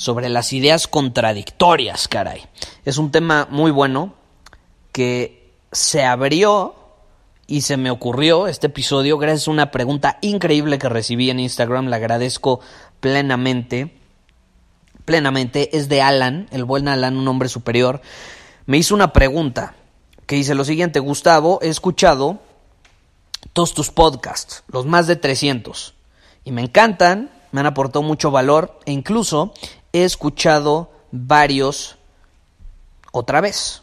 sobre las ideas contradictorias, caray. Es un tema muy bueno que se abrió y se me ocurrió este episodio gracias a una pregunta increíble que recibí en Instagram. Le agradezco plenamente. Plenamente. Es de Alan, el buen Alan, un hombre superior. Me hizo una pregunta que dice lo siguiente. Gustavo, he escuchado todos tus podcasts, los más de 300. Y me encantan, me han aportado mucho valor e incluso he escuchado varios otra vez.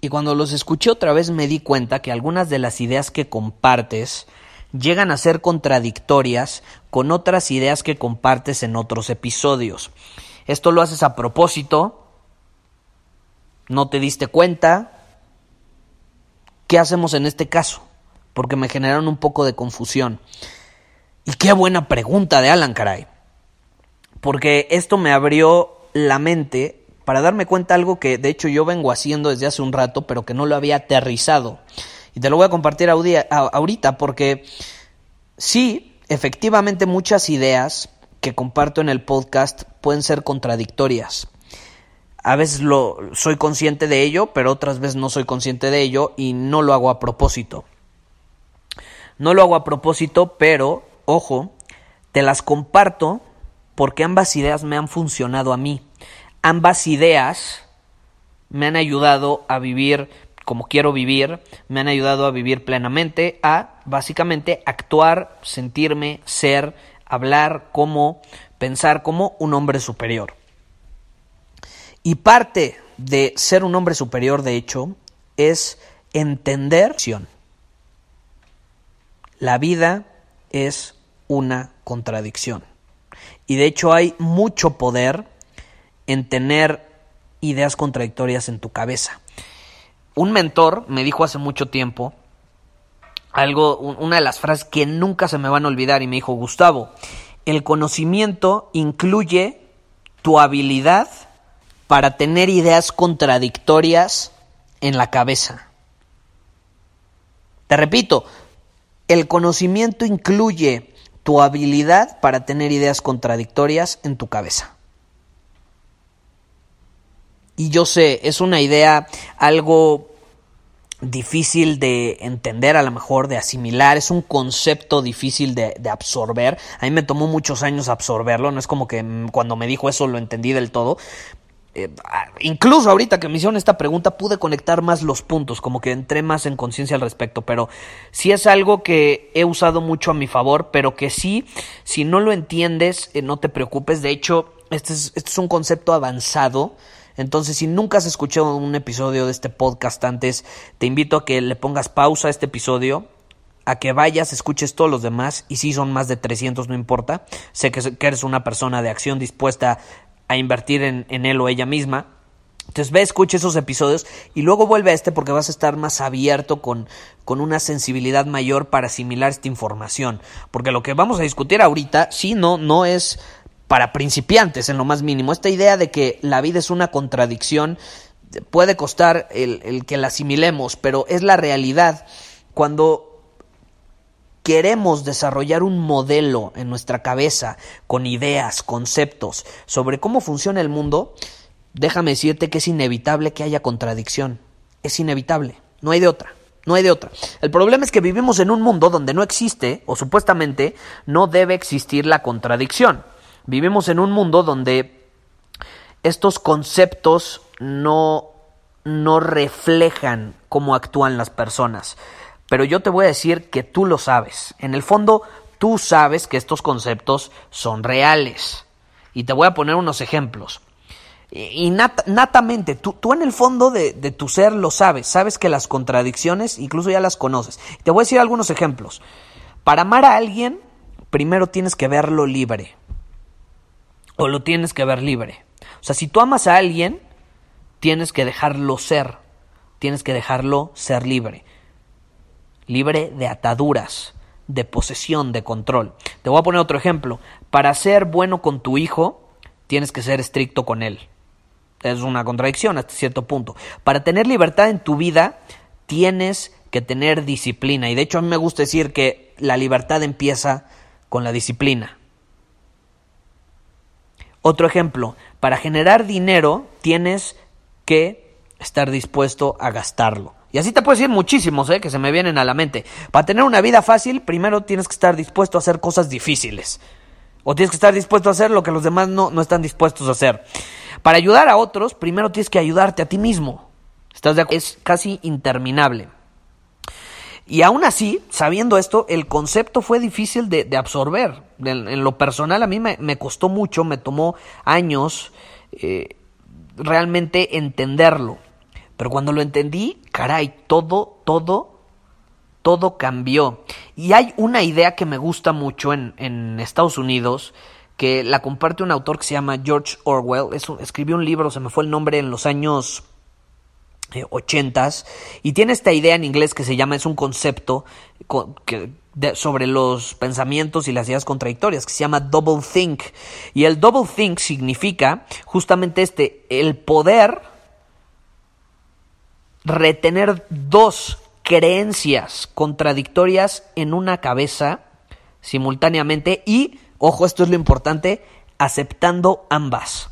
Y cuando los escuché otra vez me di cuenta que algunas de las ideas que compartes llegan a ser contradictorias con otras ideas que compartes en otros episodios. Esto lo haces a propósito, no te diste cuenta. ¿Qué hacemos en este caso? Porque me generaron un poco de confusión. Y qué buena pregunta de Alan Caray. Porque esto me abrió la mente para darme cuenta algo que de hecho yo vengo haciendo desde hace un rato, pero que no lo había aterrizado. Y te lo voy a compartir ahorita porque sí, efectivamente muchas ideas que comparto en el podcast pueden ser contradictorias. A veces lo soy consciente de ello, pero otras veces no soy consciente de ello y no lo hago a propósito. No lo hago a propósito, pero ojo, te las comparto porque ambas ideas me han funcionado a mí ambas ideas me han ayudado a vivir como quiero vivir, me han ayudado a vivir plenamente, a básicamente actuar, sentirme, ser, hablar como, pensar como un hombre superior. Y parte de ser un hombre superior, de hecho, es entender la vida es una contradicción. Y de hecho hay mucho poder en tener ideas contradictorias en tu cabeza. Un mentor me dijo hace mucho tiempo algo, una de las frases que nunca se me van a olvidar y me dijo, Gustavo, el conocimiento incluye tu habilidad para tener ideas contradictorias en la cabeza. Te repito, el conocimiento incluye tu habilidad para tener ideas contradictorias en tu cabeza. Y yo sé, es una idea algo difícil de entender, a lo mejor de asimilar, es un concepto difícil de, absorber. A mí me tomó muchos años absorberlo, no es como que mm, cuando me dijo eso lo entendí del todo. Eh, incluso ahorita que me hicieron esta pregunta pude conectar más los puntos, como que entré más en conciencia al respecto, pero sí es algo que he usado mucho a mi favor, pero que sí, si no lo entiendes, eh, no te preocupes, de hecho, este es, este es un concepto avanzado entonces, si nunca has escuchado un episodio de este podcast antes, te invito a que le pongas pausa a este episodio, a que vayas, escuches todos los demás, y si son más de 300, no importa. Sé que, eres una persona de acción dispuesta a invertir en, él o ella misma. Entonces ve, escucha esos episodios y luego vuelve a este porque vas a estar más abierto con, con, una sensibilidad mayor para asimilar esta información. Porque lo que vamos a discutir ahorita, sí, no, no es para principiantes en lo más mínimo. Esta idea de que la vida es una contradicción puede costar el, que la asimilemos, pero es la realidad. Cuando queremos desarrollar un modelo en nuestra cabeza con ideas, conceptos sobre cómo funciona el mundo, déjame decirte que es inevitable que haya contradicción. Es inevitable, no hay de otra. No hay de otra. El problema es que vivimos en un mundo donde no existe, o supuestamente no debe existir la contradicción. Vivimos en un mundo donde estos conceptos no, no reflejan cómo actúan las personas. Pero yo te voy a decir que tú lo sabes. En el fondo, tú sabes que estos conceptos son reales. Y te voy a poner unos ejemplos. Y natamente, tú, tú, en el fondo de, de, tu ser lo sabes, sabes que las contradicciones incluso ya las conoces. Te voy a decir algunos ejemplos. Para amar a alguien, primero tienes que verlo libre. O lo tienes que ver libre. O sea, si tú amas a alguien, tienes que dejarlo ser. Tienes que dejarlo ser libre. Libre de ataduras, de posesión, de control. Te voy a poner otro ejemplo. Para ser bueno con tu hijo, tienes que ser estricto con él es una contradicción hasta cierto punto. Para tener libertad en tu vida, tienes que tener disciplina. Y de hecho a mí me gusta decir que la libertad empieza con la disciplina. Otro ejemplo, para generar dinero tienes que estar dispuesto a gastarlo. Y así te puedes decir muchísimos, ¿eh? que se me vienen a la mente. Para tener una vida fácil, primero tienes que estar dispuesto a hacer cosas difíciles. O tienes que estar dispuesto a hacer lo que los demás no, no están dispuestos a hacer. Para ayudar a otros, primero tienes que ayudarte a ti mismo. ¿Estás de Es casi interminable. Y aún así, sabiendo esto, el concepto fue difícil de, absorber. En, lo personal, a mí me, costó mucho, me tomó años eh, realmente entenderlo. Pero cuando lo entendí, caray, todo, todo, todo cambió. Y hay una idea que me gusta mucho en, Estados Unidos, que la comparte un autor que se llama George Orwell. escribió un libro, se me fue el nombre, en los años eh, y tiene esta idea en inglés que se llama, es un concepto sobre los pensamientos y las ideas contradictorias, que se llama double think. Y el double think significa justamente este, el poder retener dos creencias contradictorias en una cabeza simultáneamente y ojo, esto es lo importante, aceptando ambas.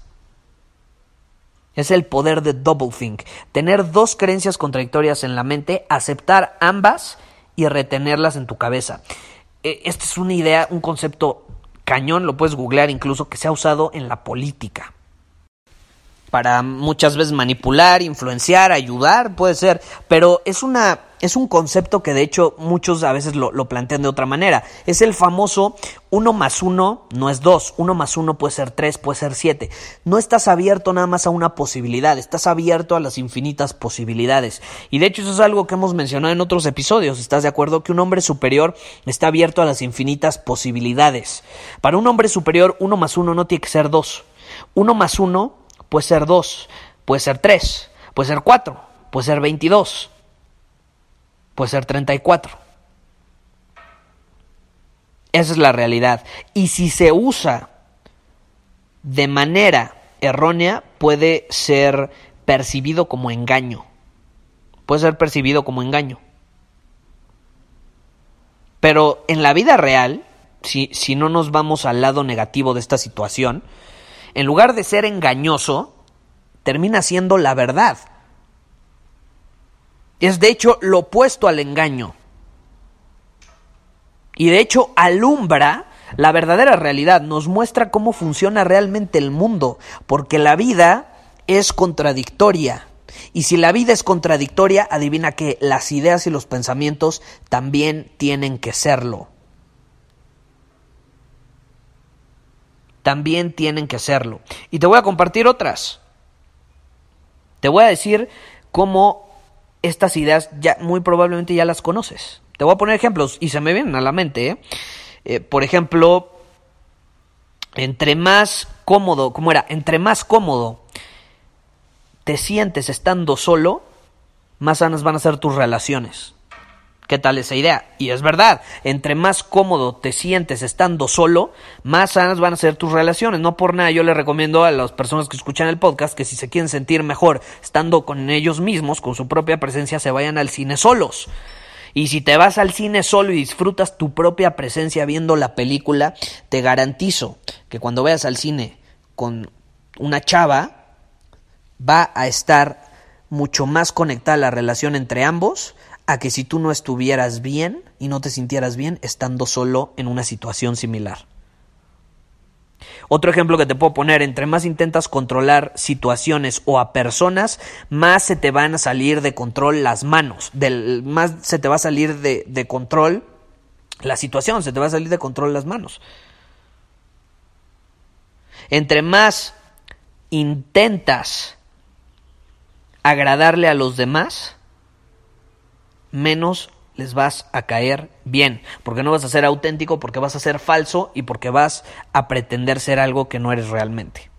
Es el poder de doublethink. Tener dos creencias contradictorias en la mente, aceptar ambas y retenerlas en tu cabeza. E, esta es una idea, un concepto cañón, lo puedes googlear incluso, que se ha usado en la política. Para muchas veces manipular, influenciar, ayudar, puede ser, pero es una es un concepto que de hecho muchos a veces lo, plantean de otra manera. Es el famoso uno más uno no es dos, uno más uno puede ser tres, puede ser siete. No estás abierto nada más a una posibilidad, estás abierto a las infinitas posibilidades. Y de hecho eso es algo que hemos mencionado en otros episodios. ¿Estás de acuerdo que un hombre superior está abierto a las infinitas posibilidades? Para un hombre superior, uno más uno no tiene que ser dos. Uno más uno puede ser dos, puede ser tres, puede ser cuatro, puede ser veintidós puede ser 34. Esa es la realidad. Y si se usa de manera errónea, puede ser percibido como engaño. Puede ser percibido como engaño. Pero en la vida real, si, si no nos vamos al lado negativo de esta situación, en lugar de ser engañoso, termina siendo la verdad. Es de hecho lo opuesto al engaño. Y de hecho alumbra la verdadera realidad, nos muestra cómo funciona realmente el mundo, porque la vida es contradictoria. Y si la vida es contradictoria, adivina que las ideas y los pensamientos también tienen que serlo. También tienen que serlo. Y te voy a compartir otras. Te voy a decir cómo estas ideas ya muy probablemente ya las conoces. Te voy a poner ejemplos y se me vienen a la mente. ¿eh? Eh, por ejemplo, entre más cómodo, ¿cómo era? Entre más cómodo te sientes estando solo, más sanas van a ser tus relaciones. ¿Qué tal esa idea? Y es verdad, entre más cómodo te sientes estando solo, más sanas van a ser tus relaciones. No por nada yo le recomiendo a las personas que escuchan el podcast que si se quieren sentir mejor estando con ellos mismos, con su propia presencia, se vayan al cine solos. Y si te vas al cine solo y disfrutas tu propia presencia viendo la película, te garantizo que cuando vayas al cine con una chava, va a estar mucho más conectada la relación entre ambos a que si tú no estuvieras bien y no te sintieras bien estando solo en una situación similar. Otro ejemplo que te puedo poner, entre más intentas controlar situaciones o a personas, más se te van a salir de control las manos, del, más se te va a salir de, de control la situación, se te va a salir de control las manos. Entre más intentas agradarle a los demás, menos les vas a caer bien, porque no vas a ser auténtico, porque vas a ser falso y porque vas a pretender ser algo que no eres realmente.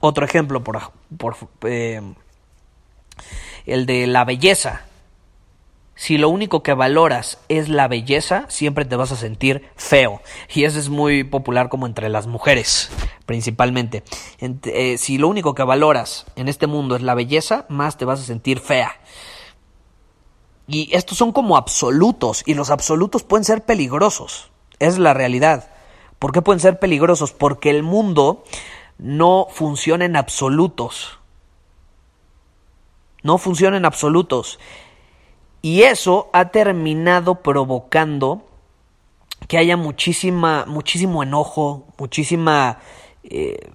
Otro ejemplo, por, por eh, el de la belleza. Si lo único que valoras es la belleza, siempre te vas a sentir feo. Y eso es muy popular como entre las mujeres, principalmente. Eh, si lo único que valoras en este mundo es la belleza, más te vas a sentir fea. Y estos son como absolutos, y los absolutos pueden ser peligrosos. Es la realidad. ¿Por qué pueden ser peligrosos? Porque el mundo no funciona en absolutos. No funciona en absolutos. Y eso ha terminado provocando que haya muchísima, muchísimo enojo, muchísima, eh,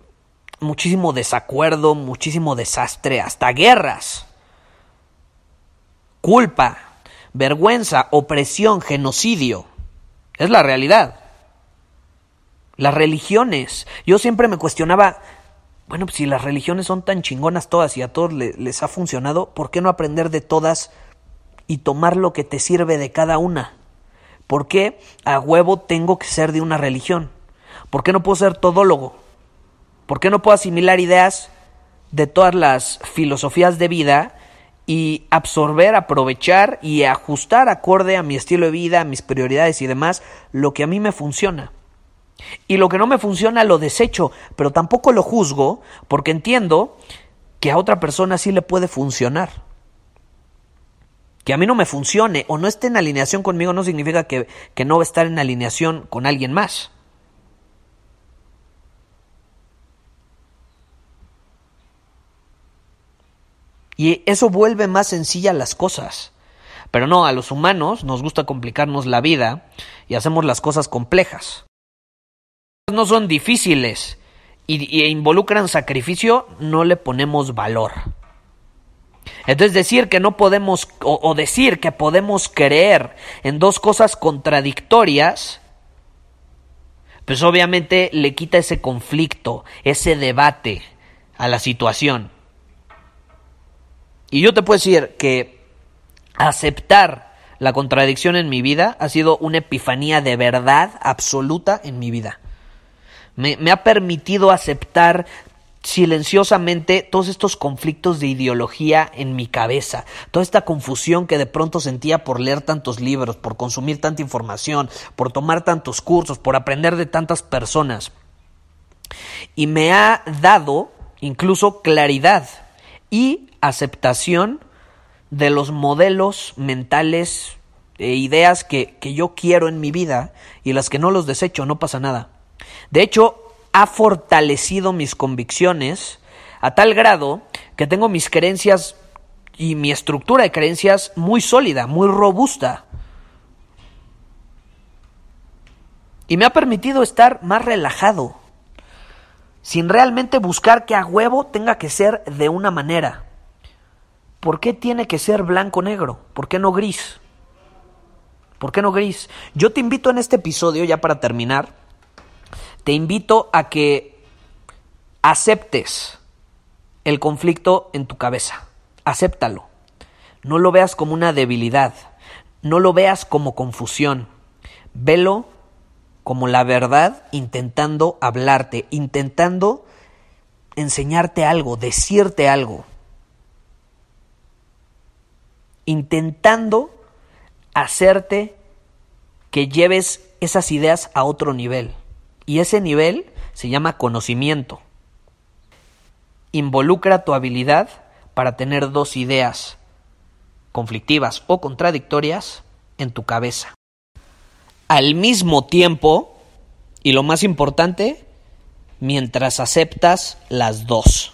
muchísimo desacuerdo, muchísimo desastre, hasta guerras culpa, vergüenza, opresión, genocidio. Es la realidad. Las religiones. Yo siempre me cuestionaba, bueno, pues si las religiones son tan chingonas todas y a todos les, ha funcionado, ¿por qué no aprender de todas y tomar lo que te sirve de cada una? ¿Por qué a huevo tengo que ser de una religión? ¿Por qué no puedo ser todólogo? ¿Por qué no puedo asimilar ideas de todas las filosofías de vida y absorber, aprovechar y ajustar acorde a mi estilo de vida, a mis prioridades y demás, lo que a mí me funciona. Y lo que no me funciona lo desecho, pero tampoco lo juzgo porque entiendo que a otra persona sí le puede funcionar. Que a mí no me funcione o no esté en alineación conmigo no significa que, que no va a estar en alineación con alguien más. Y eso vuelve más sencillas las cosas. Pero no, a los humanos nos gusta complicarnos la vida y hacemos las cosas complejas. No son difíciles y, involucran sacrificio, no le ponemos valor. Entonces decir que no podemos o, decir que podemos creer en dos cosas contradictorias, pues obviamente le quita ese conflicto, ese debate a la situación. Y yo te puedo decir que aceptar la contradicción en mi vida ha sido una epifanía de verdad absoluta en mi vida. Me, ha permitido aceptar silenciosamente todos estos conflictos de ideología en mi cabeza, toda esta confusión que de pronto sentía por leer tantos libros, por consumir tanta información, por tomar tantos cursos, por aprender de tantas personas. Y me ha dado incluso claridad y aceptación de los modelos mentales e ideas que, que yo quiero en mi vida y las que no los desecho, no pasa nada. De hecho, ha fortalecido mis convicciones a tal grado que tengo mis creencias y mi estructura de creencias muy sólida, muy robusta. Y me ha permitido estar más relajado, sin realmente buscar que a huevo tenga que ser de una manera. ¿Por qué tiene que ser blanco-negro? ¿Por qué no gris? ¿Por qué no gris? Yo te invito en este episodio, ya para terminar, te invito a que aceptes el conflicto en tu cabeza. Acéptalo. No lo veas como una debilidad. No lo veas como confusión. Velo como la verdad intentando hablarte, intentando enseñarte algo, decirte algo intentando hacerte que lleves esas ideas a otro nivel. Y ese nivel se llama conocimiento. Involucra tu habilidad para tener dos ideas conflictivas o contradictorias en tu cabeza. Al mismo tiempo, y lo más importante, mientras aceptas las dos.